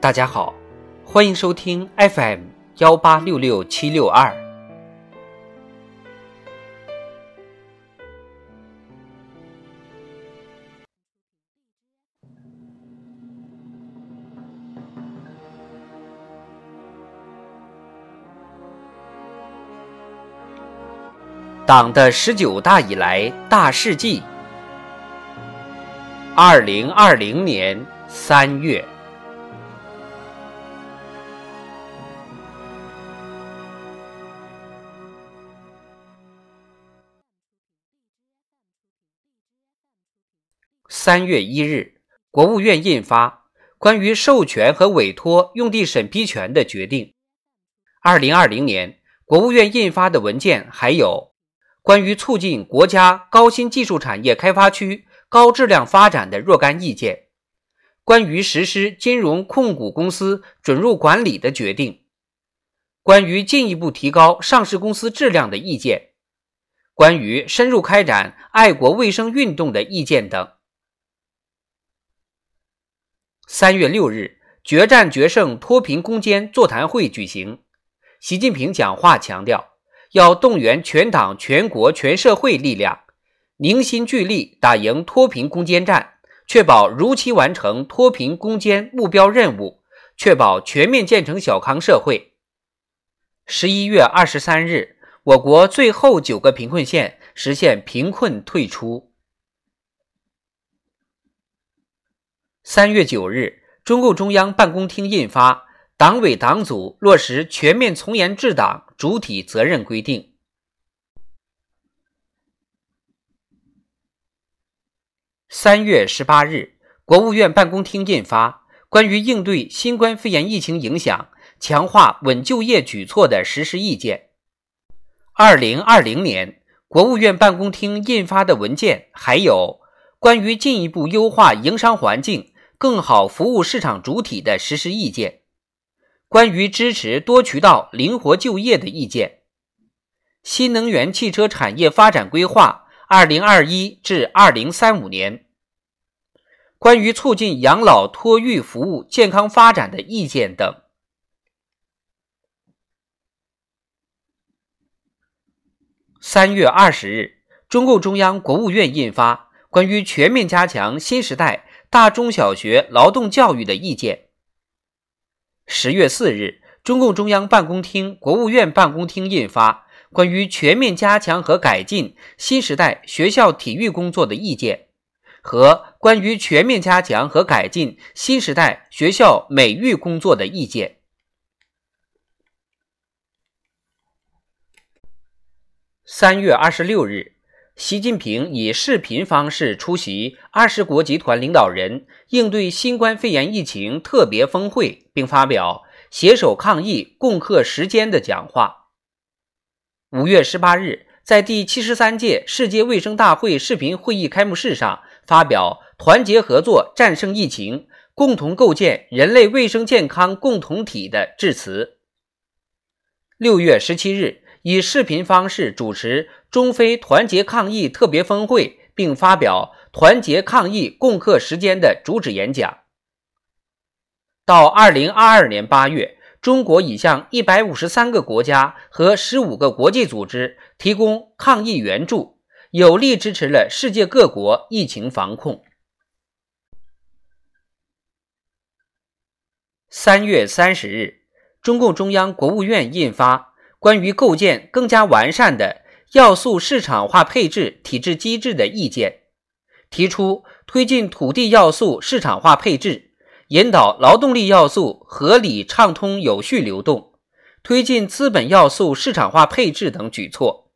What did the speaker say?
大家好，欢迎收听 FM 幺八六六七六二。党的十九大以来大事记。二零二零年三月，三月一日，国务院印发关于授权和委托用地审批权的决定。二零二零年，国务院印发的文件还有。关于促进国家高新技术产业开发区高质量发展的若干意见，关于实施金融控股公司准入管理的决定，关于进一步提高上市公司质量的意见，关于深入开展爱国卫生运动的意见等。三月六日，决战决胜脱贫攻坚座谈会举行，习近平讲话强调。要动员全党全国全社会力量，凝心聚力打赢脱贫攻坚战，确保如期完成脱贫攻坚目标任务，确保全面建成小康社会。十一月二十三日，我国最后九个贫困县实现贫困退出。三月九日，中共中央办公厅印发。党委党组落实全面从严治党主体责任规定。三月十八日，国务院办公厅印发《关于应对新冠肺炎疫情影响、强化稳就业举措的实施意见》。二零二零年，国务院办公厅印发的文件还有《关于进一步优化营商环境、更好服务市场主体的实施意见》。关于支持多渠道灵活就业的意见，新能源汽车产业发展规划（二零二一至二零三五年），关于促进养老托育服务健康发展的意见等。三月二十日，中共中央、国务院印发《关于全面加强新时代大中小学劳动教育的意见》。十月四日，中共中央办公厅、国务院办公厅印发《关于全面加强和改进新时代学校体育工作的意见》和《关于全面加强和改进新时代学校美育工作的意见》。三月二十六日。习近平以视频方式出席二十国集团领导人应对新冠肺炎疫情特别峰会，并发表“携手抗疫，共克时艰”的讲话。五月十八日，在第七十三届世界卫生大会视频会议开幕式上，发表“团结合作，战胜疫情，共同构建人类卫生健康共同体”的致辞。六月十七日。以视频方式主持中非团结抗疫特别峰会，并发表“团结抗疫，共克时艰”的主旨演讲。到二零二二年八月，中国已向一百五十三个国家和十五个国际组织提供抗疫援助，有力支持了世界各国疫情防控。三月三十日，中共中央、国务院印发。关于构建更加完善的要素市场化配置体制机制的意见，提出推进土地要素市场化配置，引导劳动力要素合理畅通有序流动，推进资本要素市场化配置等举措。